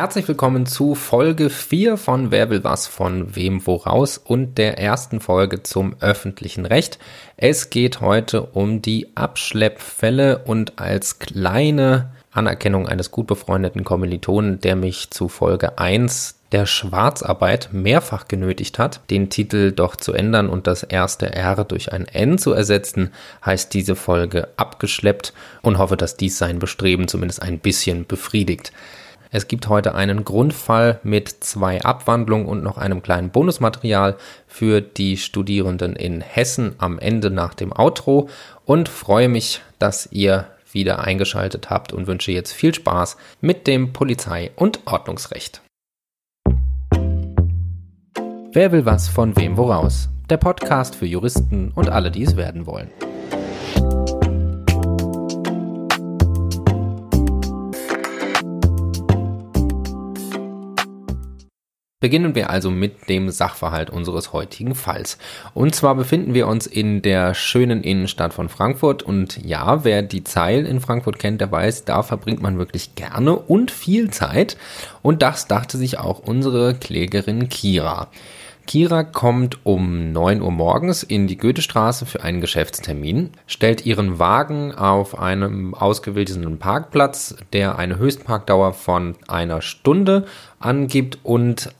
Herzlich willkommen zu Folge 4 von Wer will was von wem woraus und der ersten Folge zum öffentlichen Recht. Es geht heute um die Abschleppfälle und als kleine Anerkennung eines gut befreundeten Kommilitonen, der mich zu Folge 1 der Schwarzarbeit mehrfach genötigt hat, den Titel doch zu ändern und das erste R durch ein N zu ersetzen, heißt diese Folge abgeschleppt und hoffe, dass dies sein Bestreben zumindest ein bisschen befriedigt. Es gibt heute einen Grundfall mit zwei Abwandlungen und noch einem kleinen Bonusmaterial für die Studierenden in Hessen am Ende nach dem Outro und freue mich, dass ihr wieder eingeschaltet habt und wünsche jetzt viel Spaß mit dem Polizei- und Ordnungsrecht. Wer will was von wem woraus? Der Podcast für Juristen und alle, die es werden wollen. Beginnen wir also mit dem Sachverhalt unseres heutigen Falls. Und zwar befinden wir uns in der schönen Innenstadt von Frankfurt. Und ja, wer die Zeil in Frankfurt kennt, der weiß, da verbringt man wirklich gerne und viel Zeit. Und das dachte sich auch unsere Klägerin Kira. Kira kommt um 9 Uhr morgens in die Goethestraße für einen Geschäftstermin, stellt ihren Wagen auf einem ausgewählten Parkplatz, der eine Höchstparkdauer von einer Stunde angibt und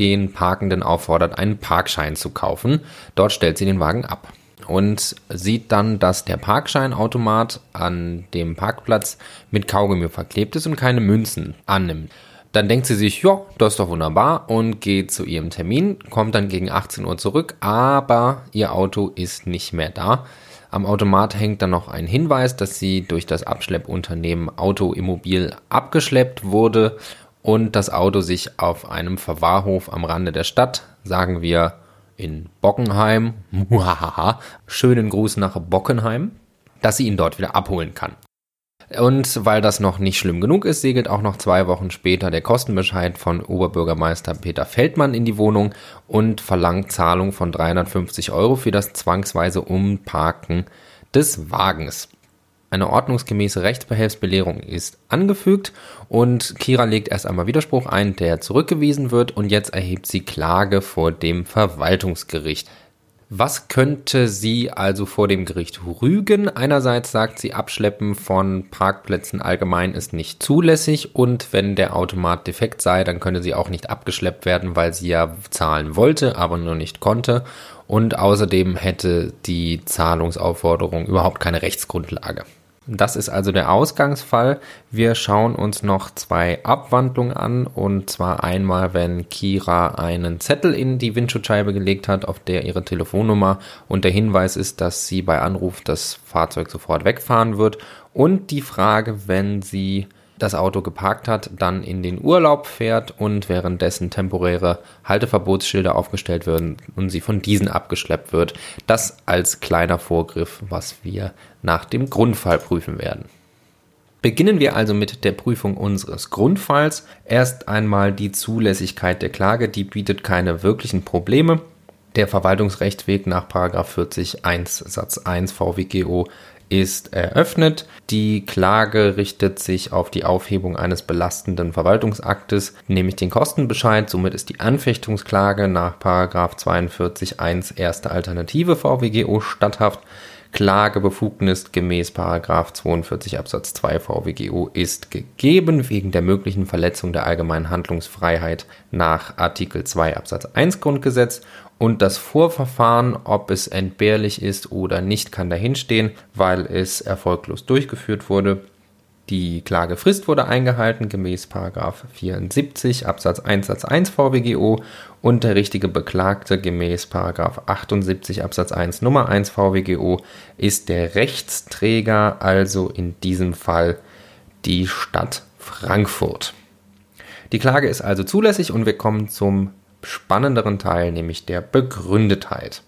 den Parkenden auffordert, einen Parkschein zu kaufen. Dort stellt sie den Wagen ab und sieht dann, dass der Parkscheinautomat an dem Parkplatz mit Kaugummi verklebt ist und keine Münzen annimmt. Dann denkt sie sich, ja, das ist doch wunderbar und geht zu ihrem Termin, kommt dann gegen 18 Uhr zurück, aber ihr Auto ist nicht mehr da. Am Automat hängt dann noch ein Hinweis, dass sie durch das Abschleppunternehmen Autoimmobil abgeschleppt wurde und das Auto sich auf einem Verwahrhof am Rande der Stadt, sagen wir in Bockenheim, schönen Gruß nach Bockenheim, dass sie ihn dort wieder abholen kann. Und weil das noch nicht schlimm genug ist, segelt auch noch zwei Wochen später der Kostenbescheid von Oberbürgermeister Peter Feldmann in die Wohnung und verlangt Zahlung von 350 Euro für das zwangsweise Umparken des Wagens. Eine ordnungsgemäße Rechtsbehelfsbelehrung ist angefügt und Kira legt erst einmal Widerspruch ein, der zurückgewiesen wird und jetzt erhebt sie Klage vor dem Verwaltungsgericht. Was könnte sie also vor dem Gericht rügen? Einerseits sagt sie, Abschleppen von Parkplätzen allgemein ist nicht zulässig und wenn der Automat defekt sei, dann könne sie auch nicht abgeschleppt werden, weil sie ja zahlen wollte, aber nur nicht konnte. Und außerdem hätte die Zahlungsaufforderung überhaupt keine Rechtsgrundlage. Das ist also der Ausgangsfall. Wir schauen uns noch zwei Abwandlungen an und zwar einmal, wenn Kira einen Zettel in die Windschutzscheibe gelegt hat, auf der ihre Telefonnummer und der Hinweis ist, dass sie bei Anruf das Fahrzeug sofort wegfahren wird und die Frage, wenn sie das Auto geparkt hat, dann in den Urlaub fährt und währenddessen temporäre Halteverbotsschilder aufgestellt werden und sie von diesen abgeschleppt wird. Das als kleiner Vorgriff, was wir nach dem Grundfall prüfen werden. Beginnen wir also mit der Prüfung unseres Grundfalls. Erst einmal die Zulässigkeit der Klage, die bietet keine wirklichen Probleme. Der Verwaltungsrechtsweg nach 40 1 Satz 1 VWGO ist eröffnet. Die Klage richtet sich auf die Aufhebung eines belastenden Verwaltungsaktes, nämlich den Kostenbescheid. Somit ist die Anfechtungsklage nach 42 1 erste Alternative VWGO statthaft. Klagebefugnis gemäß 42 Absatz 2 VWGO ist gegeben wegen der möglichen Verletzung der allgemeinen Handlungsfreiheit nach Artikel 2 Absatz 1 Grundgesetz und das Vorverfahren, ob es entbehrlich ist oder nicht, kann dahinstehen, weil es erfolglos durchgeführt wurde. Die Klagefrist wurde eingehalten gemäß 74 Absatz 1 Satz 1 VWGO und der richtige Beklagte gemäß 78 Absatz 1 Nummer 1 VWGO ist der Rechtsträger, also in diesem Fall die Stadt Frankfurt. Die Klage ist also zulässig und wir kommen zum spannenderen Teil, nämlich der Begründetheit.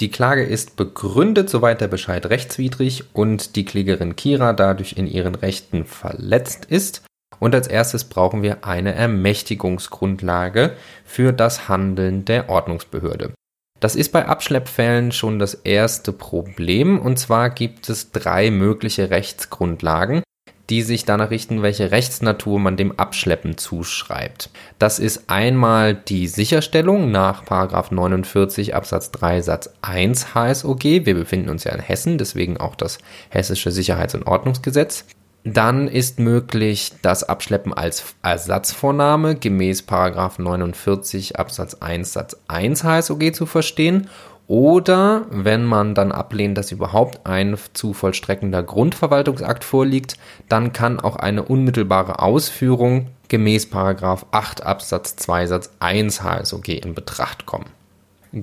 Die Klage ist begründet, soweit der Bescheid rechtswidrig und die Klägerin Kira dadurch in ihren Rechten verletzt ist. Und als erstes brauchen wir eine Ermächtigungsgrundlage für das Handeln der Ordnungsbehörde. Das ist bei Abschleppfällen schon das erste Problem und zwar gibt es drei mögliche Rechtsgrundlagen, die sich danach richten, welche Rechtsnatur man dem Abschleppen zuschreibt. Das ist einmal die Sicherstellung nach 49 Absatz 3 Satz 1 HSOG. Wir befinden uns ja in Hessen, deswegen auch das Hessische Sicherheits- und Ordnungsgesetz. Dann ist möglich das Abschleppen als Ersatzvornahme gemäß 49 Absatz 1 Satz 1 HSOG zu verstehen oder wenn man dann ablehnt, dass überhaupt ein zu vollstreckender Grundverwaltungsakt vorliegt, dann kann auch eine unmittelbare Ausführung gemäß 8 Absatz 2 Satz 1 HSOG in Betracht kommen.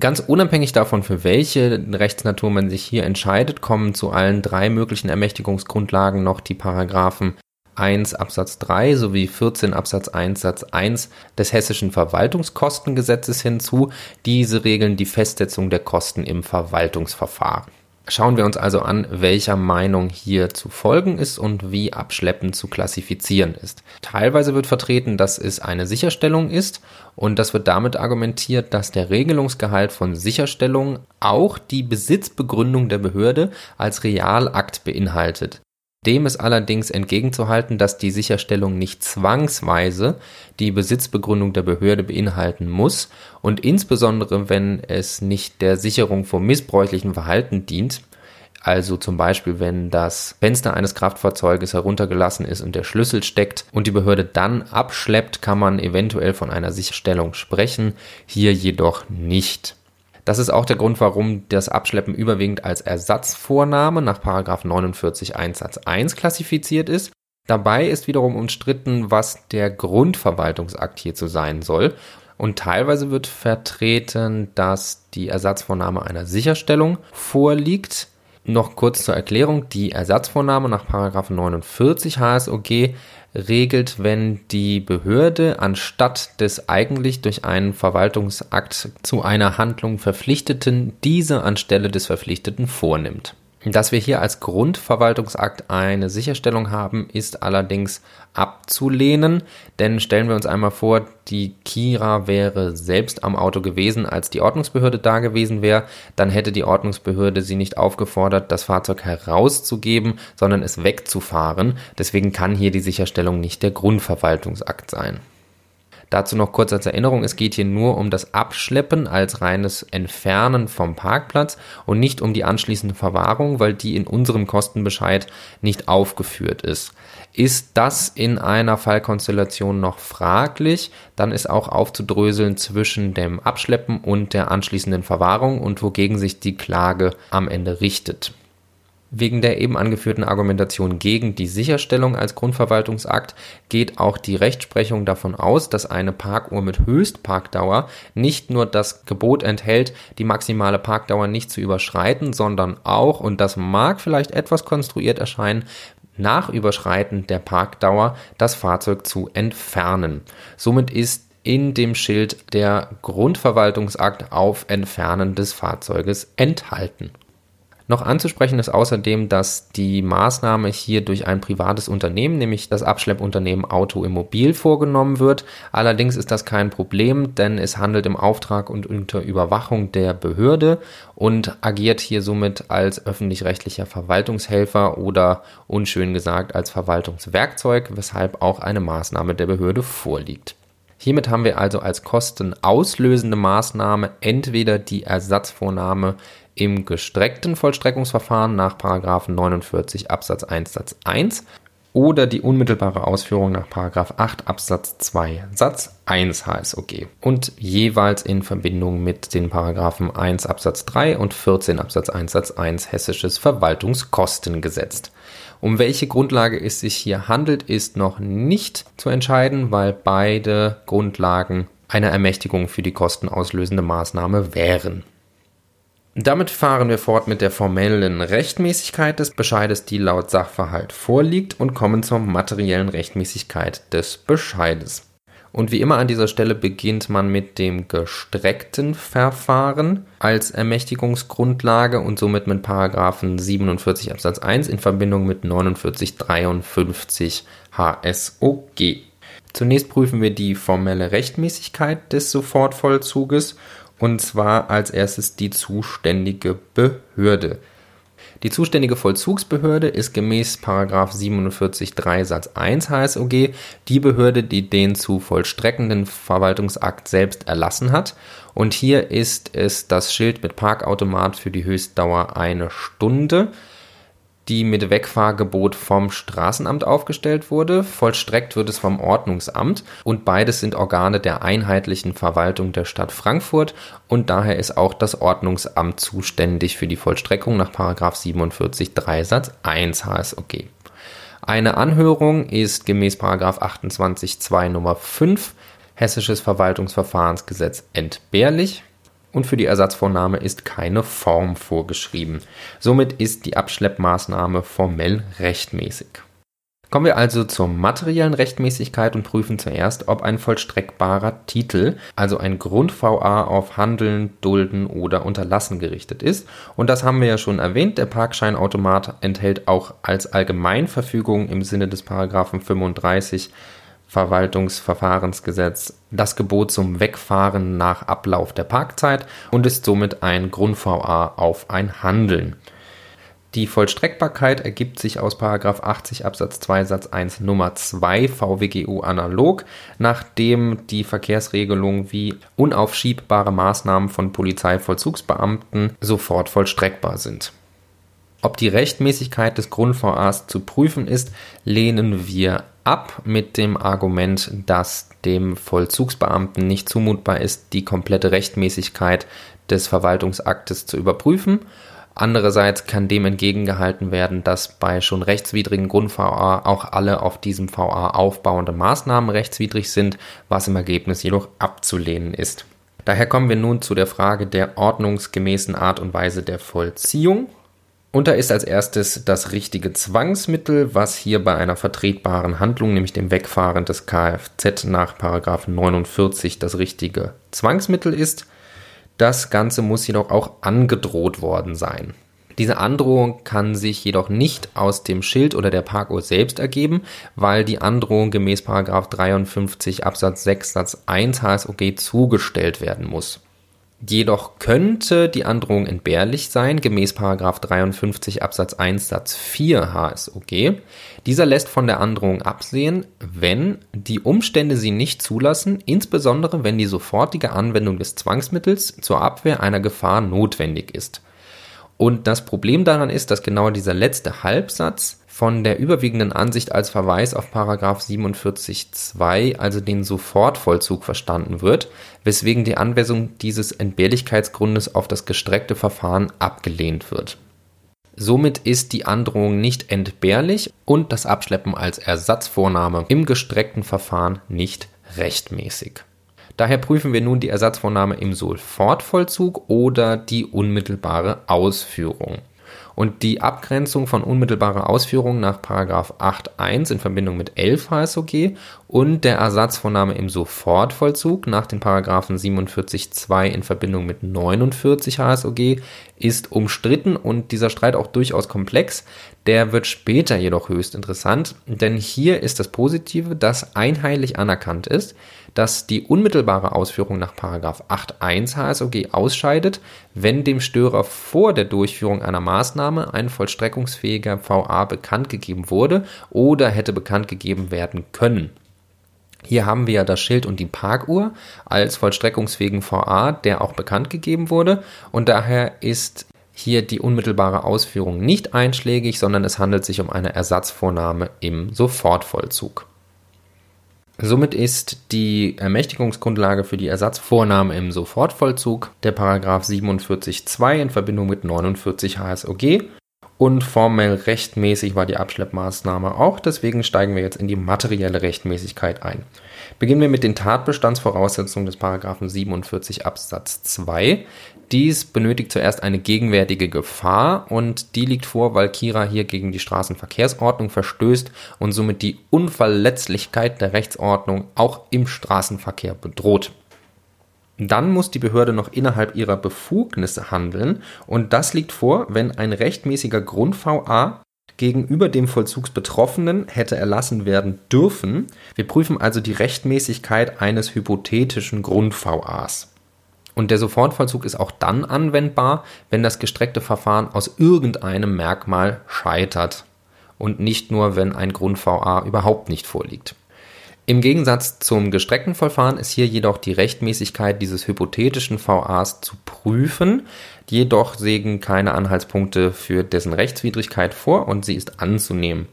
Ganz unabhängig davon, für welche Rechtsnatur man sich hier entscheidet, kommen zu allen drei möglichen Ermächtigungsgrundlagen noch die Paragraphen 1 Absatz 3 sowie 14 Absatz 1 Satz 1 des Hessischen Verwaltungskostengesetzes hinzu. Diese regeln die Festsetzung der Kosten im Verwaltungsverfahren. Schauen wir uns also an, welcher Meinung hier zu folgen ist und wie Abschleppen zu klassifizieren ist. Teilweise wird vertreten, dass es eine Sicherstellung ist und das wird damit argumentiert, dass der Regelungsgehalt von Sicherstellungen auch die Besitzbegründung der Behörde als Realakt beinhaltet. Dem ist allerdings entgegenzuhalten, dass die Sicherstellung nicht zwangsweise die Besitzbegründung der Behörde beinhalten muss und insbesondere wenn es nicht der Sicherung vor missbräuchlichem Verhalten dient, also zum Beispiel, wenn das Fenster eines Kraftfahrzeuges heruntergelassen ist und der Schlüssel steckt und die Behörde dann abschleppt, kann man eventuell von einer Sicherstellung sprechen, hier jedoch nicht. Das ist auch der Grund, warum das Abschleppen überwiegend als Ersatzvornahme nach 49 1 Satz 1 klassifiziert ist. Dabei ist wiederum umstritten, was der Grundverwaltungsakt hierzu sein soll. Und teilweise wird vertreten, dass die Ersatzvornahme einer Sicherstellung vorliegt. Noch kurz zur Erklärung, die Ersatzvornahme nach 49 HSOG regelt, wenn die Behörde anstatt des eigentlich durch einen Verwaltungsakt zu einer Handlung Verpflichteten diese anstelle des Verpflichteten vornimmt. Dass wir hier als Grundverwaltungsakt eine Sicherstellung haben, ist allerdings abzulehnen, denn stellen wir uns einmal vor, die Kira wäre selbst am Auto gewesen, als die Ordnungsbehörde da gewesen wäre, dann hätte die Ordnungsbehörde sie nicht aufgefordert, das Fahrzeug herauszugeben, sondern es wegzufahren. Deswegen kann hier die Sicherstellung nicht der Grundverwaltungsakt sein. Dazu noch kurz als Erinnerung, es geht hier nur um das Abschleppen als reines Entfernen vom Parkplatz und nicht um die anschließende Verwahrung, weil die in unserem Kostenbescheid nicht aufgeführt ist. Ist das in einer Fallkonstellation noch fraglich, dann ist auch aufzudröseln zwischen dem Abschleppen und der anschließenden Verwahrung und wogegen sich die Klage am Ende richtet. Wegen der eben angeführten Argumentation gegen die Sicherstellung als Grundverwaltungsakt geht auch die Rechtsprechung davon aus, dass eine Parkuhr mit Höchstparkdauer nicht nur das Gebot enthält, die maximale Parkdauer nicht zu überschreiten, sondern auch, und das mag vielleicht etwas konstruiert erscheinen, nach Überschreiten der Parkdauer das Fahrzeug zu entfernen. Somit ist in dem Schild der Grundverwaltungsakt auf Entfernen des Fahrzeuges enthalten. Noch anzusprechen ist außerdem, dass die Maßnahme hier durch ein privates Unternehmen, nämlich das Abschleppunternehmen Auto Immobil, vorgenommen wird. Allerdings ist das kein Problem, denn es handelt im Auftrag und unter Überwachung der Behörde und agiert hier somit als öffentlich-rechtlicher Verwaltungshelfer oder unschön gesagt als Verwaltungswerkzeug, weshalb auch eine Maßnahme der Behörde vorliegt. Hiermit haben wir also als kostenauslösende Maßnahme entweder die Ersatzvornahme im gestreckten Vollstreckungsverfahren nach 49 Absatz 1 Satz 1 oder die unmittelbare Ausführung nach 8 Absatz 2 Satz 1 HSOG und jeweils in Verbindung mit den Paragraphen 1 Absatz 3 und 14 Absatz 1 Satz 1 Hessisches Verwaltungskostengesetz. Um welche Grundlage es sich hier handelt, ist noch nicht zu entscheiden, weil beide Grundlagen eine Ermächtigung für die kostenauslösende Maßnahme wären. Damit fahren wir fort mit der formellen Rechtmäßigkeit des Bescheides, die laut Sachverhalt vorliegt, und kommen zur materiellen Rechtmäßigkeit des Bescheides. Und wie immer an dieser Stelle beginnt man mit dem gestreckten Verfahren als Ermächtigungsgrundlage und somit mit Paragraphen 47 Absatz 1 in Verbindung mit 4953 HSOG. Zunächst prüfen wir die formelle Rechtmäßigkeit des Sofortvollzuges und zwar als erstes die zuständige Behörde. Die zuständige Vollzugsbehörde ist gemäß 47.3 Satz 1 HSOG die Behörde, die den zu vollstreckenden Verwaltungsakt selbst erlassen hat. Und hier ist es das Schild mit Parkautomat für die Höchstdauer eine Stunde die mit Wegfahrgebot vom Straßenamt aufgestellt wurde. Vollstreckt wird es vom Ordnungsamt und beides sind Organe der einheitlichen Verwaltung der Stadt Frankfurt und daher ist auch das Ordnungsamt zuständig für die Vollstreckung nach 47 3 Satz 1 HSOG. Eine Anhörung ist gemäß 28 2 Nummer 5 Hessisches Verwaltungsverfahrensgesetz entbehrlich und für die Ersatzvornahme ist keine Form vorgeschrieben. Somit ist die Abschleppmaßnahme formell rechtmäßig. Kommen wir also zur materiellen Rechtmäßigkeit und prüfen zuerst, ob ein vollstreckbarer Titel, also ein Grund-VA auf Handeln, Dulden oder Unterlassen gerichtet ist. Und das haben wir ja schon erwähnt, der Parkscheinautomat enthält auch als Allgemeinverfügung im Sinne des Paragraphen 35 Verwaltungsverfahrensgesetz das Gebot zum Wegfahren nach Ablauf der Parkzeit und ist somit ein Grund-VA auf ein Handeln. Die Vollstreckbarkeit ergibt sich aus 80 Absatz 2 Satz 1 Nummer 2 VWGU analog, nachdem die Verkehrsregelungen wie unaufschiebbare Maßnahmen von Polizeivollzugsbeamten sofort vollstreckbar sind. Ob die Rechtmäßigkeit des Grund-VAs zu prüfen ist, lehnen wir ab mit dem Argument, dass dem Vollzugsbeamten nicht zumutbar ist, die komplette Rechtmäßigkeit des Verwaltungsaktes zu überprüfen. Andererseits kann dem entgegengehalten werden, dass bei schon rechtswidrigen Grund-VA auch alle auf diesem VA aufbauende Maßnahmen rechtswidrig sind, was im Ergebnis jedoch abzulehnen ist. Daher kommen wir nun zu der Frage der ordnungsgemäßen Art und Weise der Vollziehung und da ist als erstes das richtige Zwangsmittel, was hier bei einer vertretbaren Handlung, nämlich dem Wegfahren des Kfz nach 49 das richtige Zwangsmittel ist. Das Ganze muss jedoch auch angedroht worden sein. Diese Androhung kann sich jedoch nicht aus dem Schild oder der Parkuhr selbst ergeben, weil die Androhung gemäß 53 Absatz 6 Satz 1 HSOG zugestellt werden muss. Jedoch könnte die Androhung entbehrlich sein, gemäß 53 Absatz 1 Satz 4 HSOG. Dieser lässt von der Androhung absehen, wenn die Umstände sie nicht zulassen, insbesondere wenn die sofortige Anwendung des Zwangsmittels zur Abwehr einer Gefahr notwendig ist. Und das Problem daran ist, dass genau dieser letzte Halbsatz von der überwiegenden Ansicht als Verweis auf 47.2, also den Sofortvollzug verstanden wird, weswegen die Anwendung dieses Entbehrlichkeitsgrundes auf das gestreckte Verfahren abgelehnt wird. Somit ist die Androhung nicht entbehrlich und das Abschleppen als Ersatzvornahme im gestreckten Verfahren nicht rechtmäßig. Daher prüfen wir nun die Ersatzvornahme im Sofortvollzug oder die unmittelbare Ausführung. Und die Abgrenzung von unmittelbarer Ausführung nach 8.1 in Verbindung mit 11 HSOG und der Ersatzvornahme im Sofortvollzug nach den Paragraphen 47.2 in Verbindung mit 49 HSOG ist umstritten und dieser Streit auch durchaus komplex. Der wird später jedoch höchst interessant, denn hier ist das Positive, dass einheitlich anerkannt ist, dass die unmittelbare Ausführung nach 8.1 HSOG ausscheidet, wenn dem Störer vor der Durchführung einer Maßnahme ein vollstreckungsfähiger VA bekannt gegeben wurde oder hätte bekannt gegeben werden können. Hier haben wir ja das Schild und die Parkuhr als vollstreckungsfähigen VA, der auch bekannt gegeben wurde und daher ist hier die unmittelbare Ausführung nicht einschlägig, sondern es handelt sich um eine Ersatzvornahme im Sofortvollzug. Somit ist die Ermächtigungsgrundlage für die Ersatzvornahme im Sofortvollzug der Paragraph 47.2 in Verbindung mit 49 HSOG und formell rechtmäßig war die Abschleppmaßnahme auch, deswegen steigen wir jetzt in die materielle Rechtmäßigkeit ein. Beginnen wir mit den Tatbestandsvoraussetzungen des Paragraphen 47 Absatz 2. Dies benötigt zuerst eine gegenwärtige Gefahr und die liegt vor, weil Kira hier gegen die Straßenverkehrsordnung verstößt und somit die Unverletzlichkeit der Rechtsordnung auch im Straßenverkehr bedroht. Dann muss die Behörde noch innerhalb ihrer Befugnisse handeln und das liegt vor, wenn ein rechtmäßiger Grund-VA gegenüber dem Vollzugsbetroffenen hätte erlassen werden dürfen. Wir prüfen also die Rechtmäßigkeit eines hypothetischen Grund-VAs. Und der Sofortvollzug ist auch dann anwendbar, wenn das gestreckte Verfahren aus irgendeinem Merkmal scheitert und nicht nur, wenn ein Grund-VA überhaupt nicht vorliegt. Im Gegensatz zum gestreckten Verfahren ist hier jedoch die Rechtmäßigkeit dieses hypothetischen VAs zu prüfen. Jedoch sägen keine Anhaltspunkte für dessen Rechtswidrigkeit vor und sie ist anzunehmen.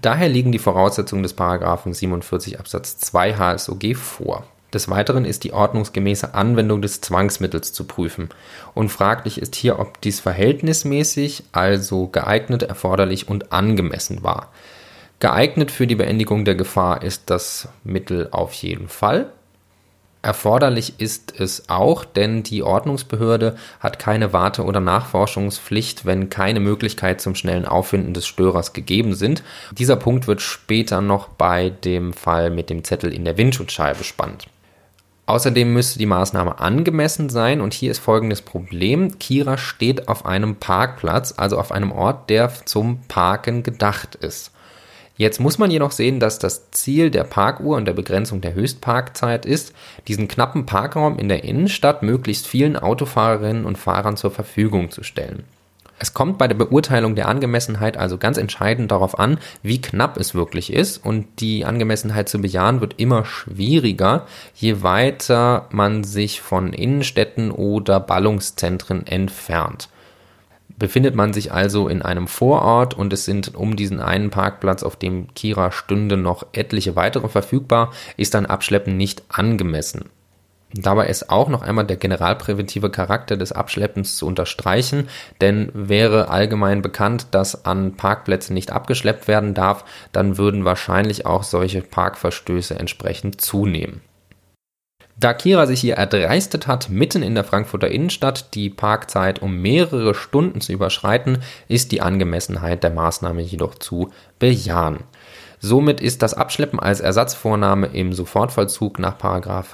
Daher liegen die Voraussetzungen des Paragraphen 47 Absatz 2 HSOG vor. Des Weiteren ist die ordnungsgemäße Anwendung des Zwangsmittels zu prüfen. Und fraglich ist hier, ob dies verhältnismäßig, also geeignet, erforderlich und angemessen war. Geeignet für die Beendigung der Gefahr ist das Mittel auf jeden Fall. Erforderlich ist es auch, denn die Ordnungsbehörde hat keine Warte- oder Nachforschungspflicht, wenn keine Möglichkeit zum schnellen Auffinden des Störers gegeben sind. Dieser Punkt wird später noch bei dem Fall mit dem Zettel in der Windschutzscheibe spannend. Außerdem müsste die Maßnahme angemessen sein und hier ist folgendes Problem. Kira steht auf einem Parkplatz, also auf einem Ort, der zum Parken gedacht ist. Jetzt muss man jedoch sehen, dass das Ziel der Parkuhr und der Begrenzung der Höchstparkzeit ist, diesen knappen Parkraum in der Innenstadt möglichst vielen Autofahrerinnen und Fahrern zur Verfügung zu stellen. Es kommt bei der Beurteilung der Angemessenheit also ganz entscheidend darauf an, wie knapp es wirklich ist und die Angemessenheit zu bejahen wird immer schwieriger, je weiter man sich von Innenstädten oder Ballungszentren entfernt. Befindet man sich also in einem Vorort und es sind um diesen einen Parkplatz, auf dem Kira stünde, noch etliche weitere verfügbar, ist ein Abschleppen nicht angemessen. Dabei ist auch noch einmal der generalpräventive Charakter des Abschleppens zu unterstreichen, denn wäre allgemein bekannt, dass an Parkplätzen nicht abgeschleppt werden darf, dann würden wahrscheinlich auch solche Parkverstöße entsprechend zunehmen. Da Kira sich hier erdreistet hat, mitten in der Frankfurter Innenstadt die Parkzeit um mehrere Stunden zu überschreiten, ist die Angemessenheit der Maßnahme jedoch zu bejahen. Somit ist das Abschleppen als Ersatzvornahme im Sofortvollzug nach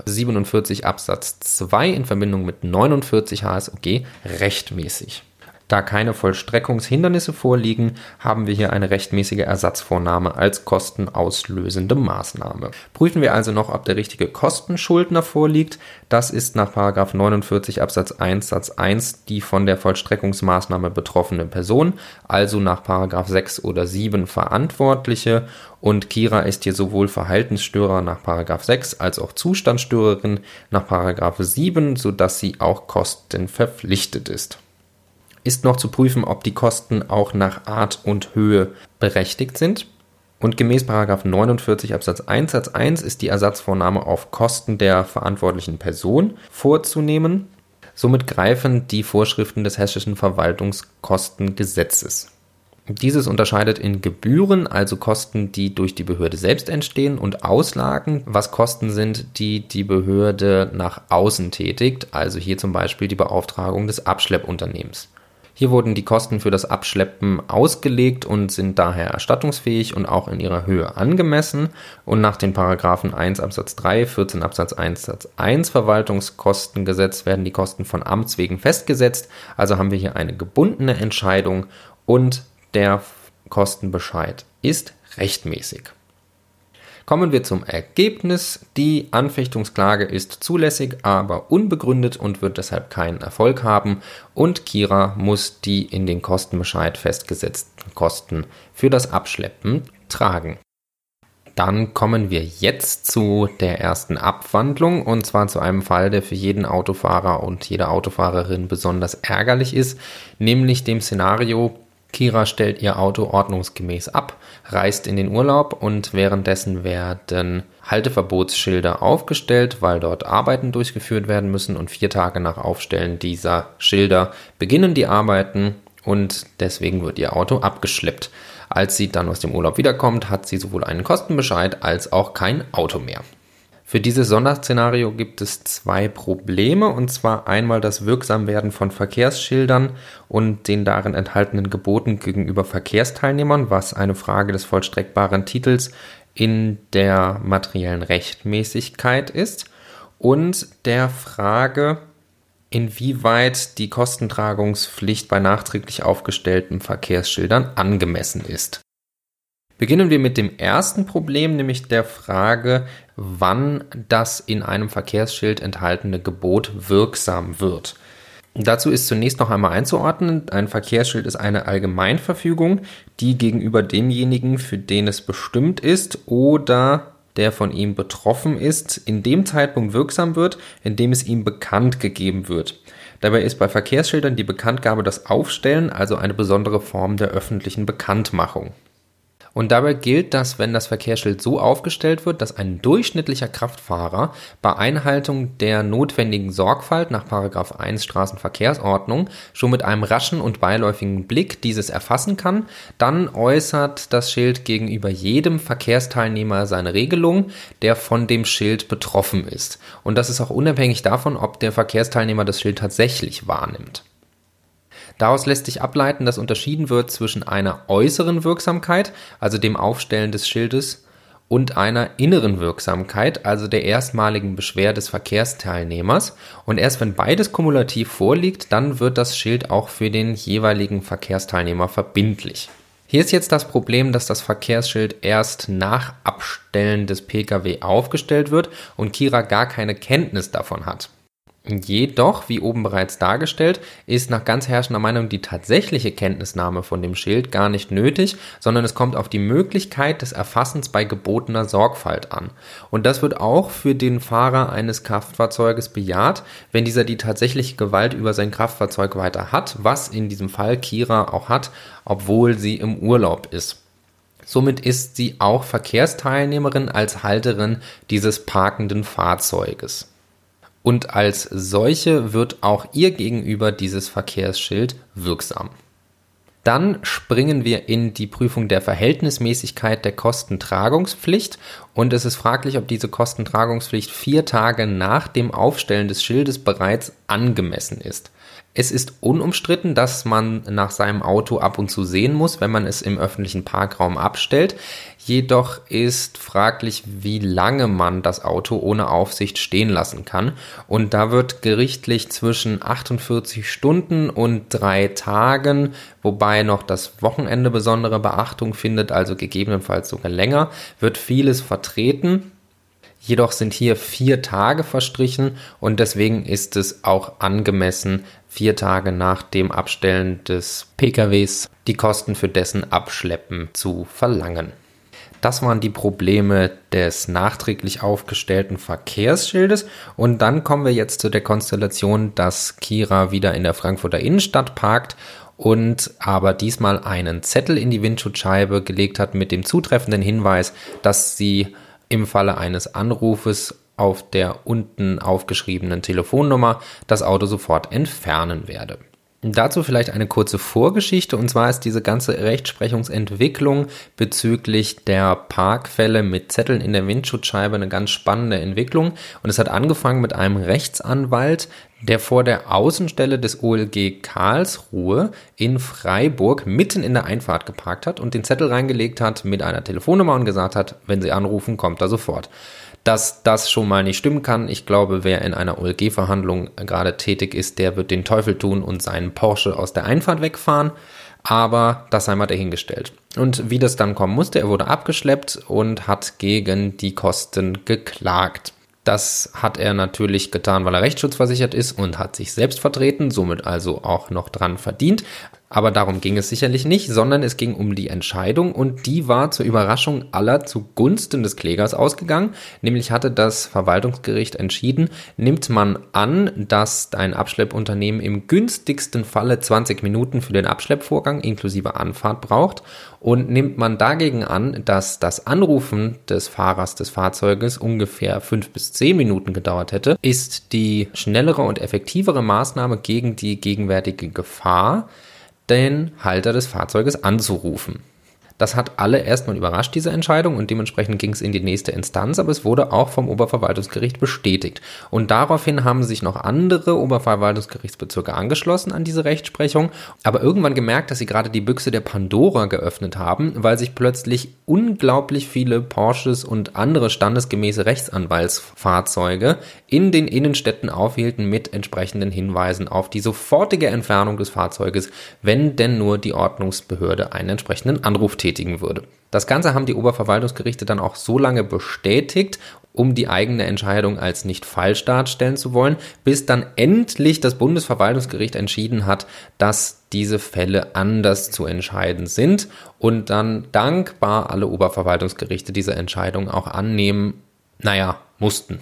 47 Absatz 2 in Verbindung mit 49 HSOG rechtmäßig. Da keine Vollstreckungshindernisse vorliegen, haben wir hier eine rechtmäßige Ersatzvornahme als kostenauslösende Maßnahme. Prüfen wir also noch, ob der richtige Kostenschuldner vorliegt. Das ist nach 49 Absatz 1 Satz 1 die von der Vollstreckungsmaßnahme betroffene Person, also nach 6 oder 7 Verantwortliche und Kira ist hier sowohl Verhaltensstörer nach 6 als auch Zustandsstörerin nach 7, sodass sie auch kostenverpflichtet ist ist noch zu prüfen, ob die Kosten auch nach Art und Höhe berechtigt sind. Und gemäß 49 Absatz 1 Satz 1 ist die Ersatzvornahme auf Kosten der verantwortlichen Person vorzunehmen. Somit greifen die Vorschriften des Hessischen Verwaltungskostengesetzes. Dieses unterscheidet in Gebühren, also Kosten, die durch die Behörde selbst entstehen, und Auslagen, was Kosten sind, die die Behörde nach außen tätigt, also hier zum Beispiel die Beauftragung des Abschleppunternehmens. Hier wurden die Kosten für das Abschleppen ausgelegt und sind daher erstattungsfähig und auch in ihrer Höhe angemessen. Und nach den Paragraphen 1 Absatz 3, 14 Absatz 1 Satz 1 Verwaltungskostengesetz werden die Kosten von Amts wegen festgesetzt. Also haben wir hier eine gebundene Entscheidung und der Kostenbescheid ist rechtmäßig. Kommen wir zum Ergebnis. Die Anfechtungsklage ist zulässig, aber unbegründet und wird deshalb keinen Erfolg haben. Und Kira muss die in den Kostenbescheid festgesetzten Kosten für das Abschleppen tragen. Dann kommen wir jetzt zu der ersten Abwandlung und zwar zu einem Fall, der für jeden Autofahrer und jede Autofahrerin besonders ärgerlich ist, nämlich dem Szenario, Kira stellt ihr Auto ordnungsgemäß ab, reist in den Urlaub und währenddessen werden Halteverbotsschilder aufgestellt, weil dort Arbeiten durchgeführt werden müssen und vier Tage nach Aufstellen dieser Schilder beginnen die Arbeiten und deswegen wird ihr Auto abgeschleppt. Als sie dann aus dem Urlaub wiederkommt, hat sie sowohl einen Kostenbescheid als auch kein Auto mehr. Für dieses Sonderszenario gibt es zwei Probleme, und zwar einmal das Wirksamwerden von Verkehrsschildern und den darin enthaltenen Geboten gegenüber Verkehrsteilnehmern, was eine Frage des vollstreckbaren Titels in der materiellen Rechtmäßigkeit ist, und der Frage, inwieweit die Kostentragungspflicht bei nachträglich aufgestellten Verkehrsschildern angemessen ist. Beginnen wir mit dem ersten Problem, nämlich der Frage, wann das in einem Verkehrsschild enthaltene Gebot wirksam wird. Dazu ist zunächst noch einmal einzuordnen, ein Verkehrsschild ist eine Allgemeinverfügung, die gegenüber demjenigen, für den es bestimmt ist oder der von ihm betroffen ist, in dem Zeitpunkt wirksam wird, in dem es ihm bekannt gegeben wird. Dabei ist bei Verkehrsschildern die Bekanntgabe das Aufstellen, also eine besondere Form der öffentlichen Bekanntmachung. Und dabei gilt, dass wenn das Verkehrsschild so aufgestellt wird, dass ein durchschnittlicher Kraftfahrer bei Einhaltung der notwendigen Sorgfalt nach 1 Straßenverkehrsordnung schon mit einem raschen und beiläufigen Blick dieses erfassen kann, dann äußert das Schild gegenüber jedem Verkehrsteilnehmer seine Regelung, der von dem Schild betroffen ist. Und das ist auch unabhängig davon, ob der Verkehrsteilnehmer das Schild tatsächlich wahrnimmt. Daraus lässt sich ableiten, dass unterschieden wird zwischen einer äußeren Wirksamkeit, also dem Aufstellen des Schildes, und einer inneren Wirksamkeit, also der erstmaligen Beschwer des Verkehrsteilnehmers. Und erst wenn beides kumulativ vorliegt, dann wird das Schild auch für den jeweiligen Verkehrsteilnehmer verbindlich. Hier ist jetzt das Problem, dass das Verkehrsschild erst nach Abstellen des Pkw aufgestellt wird und Kira gar keine Kenntnis davon hat. Jedoch, wie oben bereits dargestellt, ist nach ganz herrschender Meinung die tatsächliche Kenntnisnahme von dem Schild gar nicht nötig, sondern es kommt auf die Möglichkeit des Erfassens bei gebotener Sorgfalt an. Und das wird auch für den Fahrer eines Kraftfahrzeuges bejaht, wenn dieser die tatsächliche Gewalt über sein Kraftfahrzeug weiter hat, was in diesem Fall Kira auch hat, obwohl sie im Urlaub ist. Somit ist sie auch Verkehrsteilnehmerin als Halterin dieses parkenden Fahrzeuges und als solche wird auch ihr gegenüber dieses Verkehrsschild wirksam. Dann springen wir in die Prüfung der Verhältnismäßigkeit der Kostentragungspflicht und es ist fraglich, ob diese Kostentragungspflicht vier Tage nach dem Aufstellen des Schildes bereits angemessen ist. Es ist unumstritten, dass man nach seinem Auto ab und zu sehen muss, wenn man es im öffentlichen Parkraum abstellt. Jedoch ist fraglich, wie lange man das Auto ohne Aufsicht stehen lassen kann. Und da wird gerichtlich zwischen 48 Stunden und drei Tagen, wobei noch das Wochenende besondere Beachtung findet, also gegebenenfalls sogar länger, wird vieles vertreten. Jedoch sind hier vier Tage verstrichen und deswegen ist es auch angemessen, vier Tage nach dem Abstellen des PKWs die Kosten für dessen Abschleppen zu verlangen. Das waren die Probleme des nachträglich aufgestellten Verkehrsschildes. Und dann kommen wir jetzt zu der Konstellation, dass Kira wieder in der Frankfurter Innenstadt parkt und aber diesmal einen Zettel in die Windschutzscheibe gelegt hat mit dem zutreffenden Hinweis, dass sie im Falle eines Anrufes auf der unten aufgeschriebenen Telefonnummer das Auto sofort entfernen werde. Dazu vielleicht eine kurze Vorgeschichte und zwar ist diese ganze Rechtsprechungsentwicklung bezüglich der Parkfälle mit Zetteln in der Windschutzscheibe eine ganz spannende Entwicklung und es hat angefangen mit einem Rechtsanwalt, der vor der Außenstelle des OLG Karlsruhe in Freiburg mitten in der Einfahrt geparkt hat und den Zettel reingelegt hat mit einer Telefonnummer und gesagt hat, wenn Sie anrufen, kommt er sofort dass das schon mal nicht stimmen kann. Ich glaube, wer in einer OLG-Verhandlung gerade tätig ist, der wird den Teufel tun und seinen Porsche aus der Einfahrt wegfahren. Aber das sei mal dahingestellt. Und wie das dann kommen musste, er wurde abgeschleppt und hat gegen die Kosten geklagt. Das hat er natürlich getan, weil er rechtsschutzversichert ist und hat sich selbst vertreten, somit also auch noch dran verdient. Aber darum ging es sicherlich nicht, sondern es ging um die Entscheidung und die war zur Überraschung aller zugunsten des Klägers ausgegangen. Nämlich hatte das Verwaltungsgericht entschieden, nimmt man an, dass ein Abschleppunternehmen im günstigsten Falle 20 Minuten für den Abschleppvorgang inklusive Anfahrt braucht und nimmt man dagegen an, dass das Anrufen des Fahrers des Fahrzeuges ungefähr fünf bis zehn Minuten gedauert hätte, ist die schnellere und effektivere Maßnahme gegen die gegenwärtige Gefahr, den Halter des Fahrzeuges anzurufen. Das hat alle erstmal überrascht, diese Entscheidung, und dementsprechend ging es in die nächste Instanz, aber es wurde auch vom Oberverwaltungsgericht bestätigt. Und daraufhin haben sich noch andere Oberverwaltungsgerichtsbezirke angeschlossen an diese Rechtsprechung, aber irgendwann gemerkt, dass sie gerade die Büchse der Pandora geöffnet haben, weil sich plötzlich unglaublich viele Porsches und andere standesgemäße Rechtsanwaltsfahrzeuge in den Innenstädten aufhielten mit entsprechenden Hinweisen auf die sofortige Entfernung des Fahrzeuges, wenn denn nur die Ordnungsbehörde einen entsprechenden Anruf tätigt bestätigen würde. Das Ganze haben die Oberverwaltungsgerichte dann auch so lange bestätigt, um die eigene Entscheidung als nicht falsch darstellen zu wollen, bis dann endlich das Bundesverwaltungsgericht entschieden hat, dass diese Fälle anders zu entscheiden sind und dann dankbar alle Oberverwaltungsgerichte diese Entscheidung auch annehmen, naja, mussten.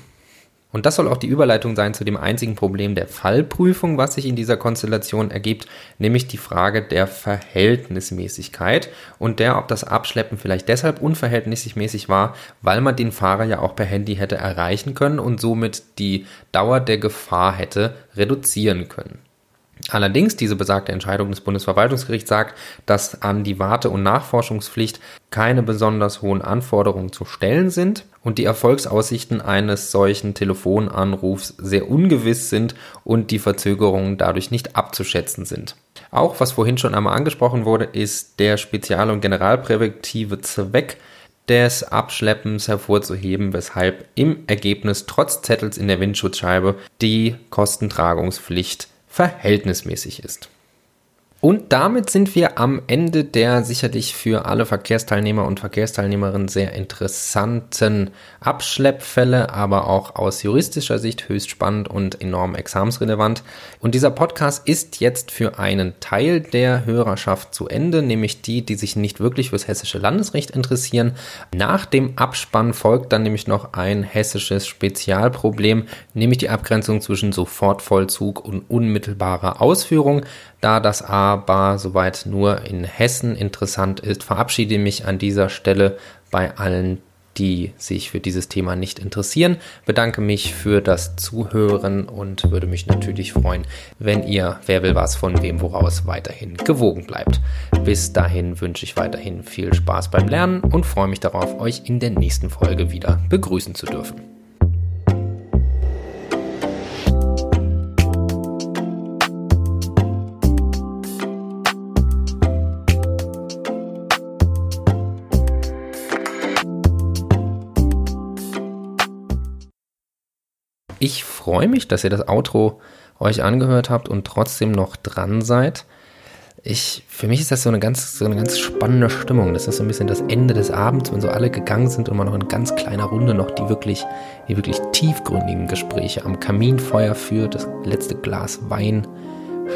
Und das soll auch die Überleitung sein zu dem einzigen Problem der Fallprüfung, was sich in dieser Konstellation ergibt, nämlich die Frage der Verhältnismäßigkeit und der, ob das Abschleppen vielleicht deshalb unverhältnismäßig war, weil man den Fahrer ja auch per Handy hätte erreichen können und somit die Dauer der Gefahr hätte reduzieren können. Allerdings, diese besagte Entscheidung des Bundesverwaltungsgerichts sagt, dass an die Warte- und Nachforschungspflicht keine besonders hohen Anforderungen zu stellen sind und die Erfolgsaussichten eines solchen Telefonanrufs sehr ungewiss sind und die Verzögerungen dadurch nicht abzuschätzen sind. Auch was vorhin schon einmal angesprochen wurde, ist der spezial- und generalpräventive Zweck des Abschleppens hervorzuheben, weshalb im Ergebnis trotz Zettels in der Windschutzscheibe die Kostentragungspflicht verhältnismäßig ist. Und damit sind wir am Ende der sicherlich für alle Verkehrsteilnehmer und Verkehrsteilnehmerinnen sehr interessanten Abschleppfälle, aber auch aus juristischer Sicht höchst spannend und enorm examensrelevant. Und dieser Podcast ist jetzt für einen Teil der Hörerschaft zu Ende, nämlich die, die sich nicht wirklich fürs hessische Landesrecht interessieren. Nach dem Abspann folgt dann nämlich noch ein hessisches Spezialproblem, nämlich die Abgrenzung zwischen Sofortvollzug und unmittelbarer Ausführung. Da das aber soweit nur in Hessen interessant ist, verabschiede mich an dieser Stelle bei allen, die sich für dieses Thema nicht interessieren. Bedanke mich für das Zuhören und würde mich natürlich freuen, wenn ihr Wer will was von wem woraus weiterhin gewogen bleibt. Bis dahin wünsche ich weiterhin viel Spaß beim Lernen und freue mich darauf, euch in der nächsten Folge wieder begrüßen zu dürfen. Ich freue mich, dass ihr das Outro euch angehört habt und trotzdem noch dran seid. Ich, für mich ist das so eine ganz, so eine ganz spannende Stimmung. Das ist so ein bisschen das Ende des Abends, wenn so alle gegangen sind und man noch in ganz kleiner Runde noch die wirklich, die wirklich tiefgründigen Gespräche am Kaminfeuer führt, das letzte Glas Wein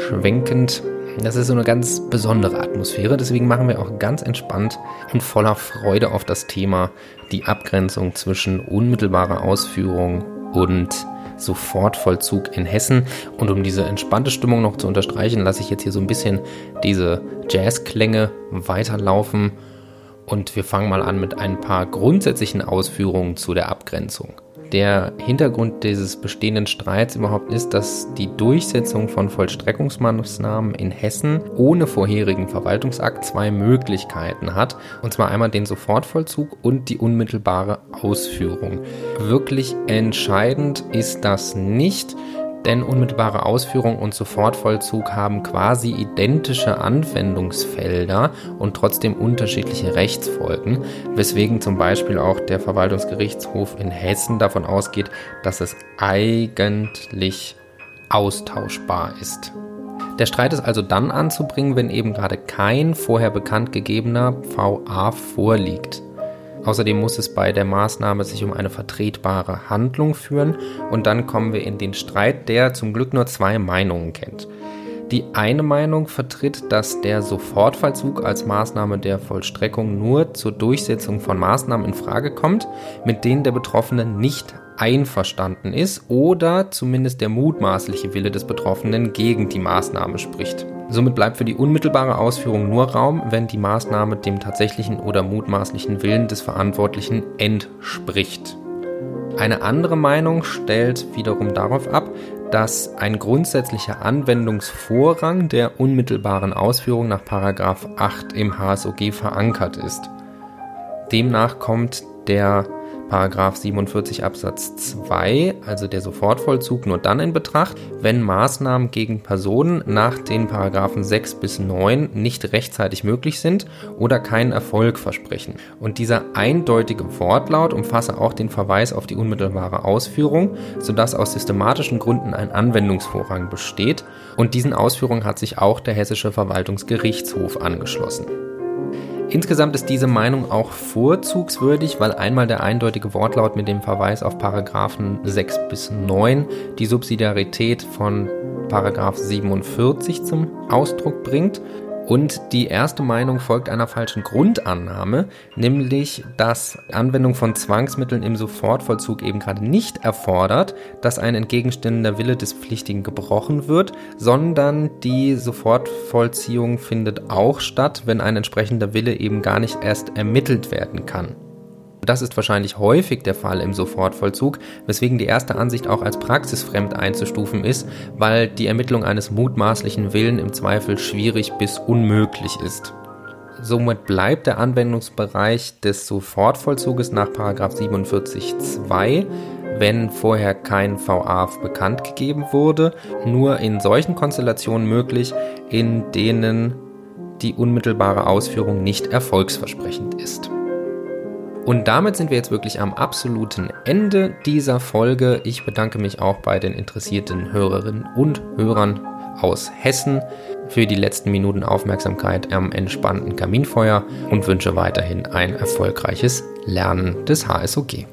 schwenkend. Das ist so eine ganz besondere Atmosphäre. Deswegen machen wir auch ganz entspannt und voller Freude auf das Thema die Abgrenzung zwischen unmittelbarer Ausführung und Sofortvollzug in Hessen. Und um diese entspannte Stimmung noch zu unterstreichen, lasse ich jetzt hier so ein bisschen diese Jazzklänge weiterlaufen. Und wir fangen mal an mit ein paar grundsätzlichen Ausführungen zu der Abgrenzung. Der Hintergrund dieses bestehenden Streits überhaupt ist, dass die Durchsetzung von Vollstreckungsmaßnahmen in Hessen ohne vorherigen Verwaltungsakt zwei Möglichkeiten hat. Und zwar einmal den Sofortvollzug und die unmittelbare Ausführung. Wirklich entscheidend ist das nicht, denn unmittelbare Ausführung und Sofortvollzug haben quasi identische Anwendungsfelder und trotzdem unterschiedliche Rechtsfolgen, weswegen zum Beispiel auch der Verwaltungsgerichtshof in Hessen davon ausgeht, dass es eigentlich austauschbar ist. Der Streit ist also dann anzubringen, wenn eben gerade kein vorher bekannt gegebener VA vorliegt. Außerdem muss es bei der Maßnahme sich um eine vertretbare Handlung führen und dann kommen wir in den Streit, der zum Glück nur zwei Meinungen kennt. Die eine Meinung vertritt, dass der Sofortfallzug als Maßnahme der Vollstreckung nur zur Durchsetzung von Maßnahmen in Frage kommt, mit denen der Betroffene nicht einverstanden ist oder zumindest der mutmaßliche Wille des Betroffenen gegen die Maßnahme spricht. Somit bleibt für die unmittelbare Ausführung nur Raum, wenn die Maßnahme dem tatsächlichen oder mutmaßlichen Willen des Verantwortlichen entspricht. Eine andere Meinung stellt wiederum darauf ab, dass ein grundsätzlicher Anwendungsvorrang der unmittelbaren Ausführung nach 8 im HSOG verankert ist. Demnach kommt der Paragraph 47 Absatz 2, also der Sofortvollzug, nur dann in Betracht, wenn Maßnahmen gegen Personen nach den Paragraphen 6 bis 9 nicht rechtzeitig möglich sind oder keinen Erfolg versprechen. Und dieser eindeutige Wortlaut umfasse auch den Verweis auf die unmittelbare Ausführung, sodass aus systematischen Gründen ein Anwendungsvorrang besteht. Und diesen Ausführungen hat sich auch der Hessische Verwaltungsgerichtshof angeschlossen. Insgesamt ist diese Meinung auch vorzugswürdig, weil einmal der eindeutige Wortlaut mit dem Verweis auf Paragraphen 6 bis 9 die Subsidiarität von Paragraph 47 zum Ausdruck bringt und die erste Meinung folgt einer falschen Grundannahme, nämlich dass Anwendung von Zwangsmitteln im Sofortvollzug eben gerade nicht erfordert, dass ein entgegenstehender Wille des Pflichtigen gebrochen wird, sondern die Sofortvollziehung findet auch statt, wenn ein entsprechender Wille eben gar nicht erst ermittelt werden kann. Das ist wahrscheinlich häufig der Fall im Sofortvollzug, weswegen die erste Ansicht auch als praxisfremd einzustufen ist, weil die Ermittlung eines mutmaßlichen Willen im Zweifel schwierig bis unmöglich ist. Somit bleibt der Anwendungsbereich des Sofortvollzuges nach 47.2, wenn vorher kein VA bekannt gegeben wurde, nur in solchen Konstellationen möglich, in denen die unmittelbare Ausführung nicht erfolgsversprechend ist. Und damit sind wir jetzt wirklich am absoluten Ende dieser Folge. Ich bedanke mich auch bei den interessierten Hörerinnen und Hörern aus Hessen für die letzten Minuten Aufmerksamkeit am entspannten Kaminfeuer und wünsche weiterhin ein erfolgreiches Lernen des HSOG.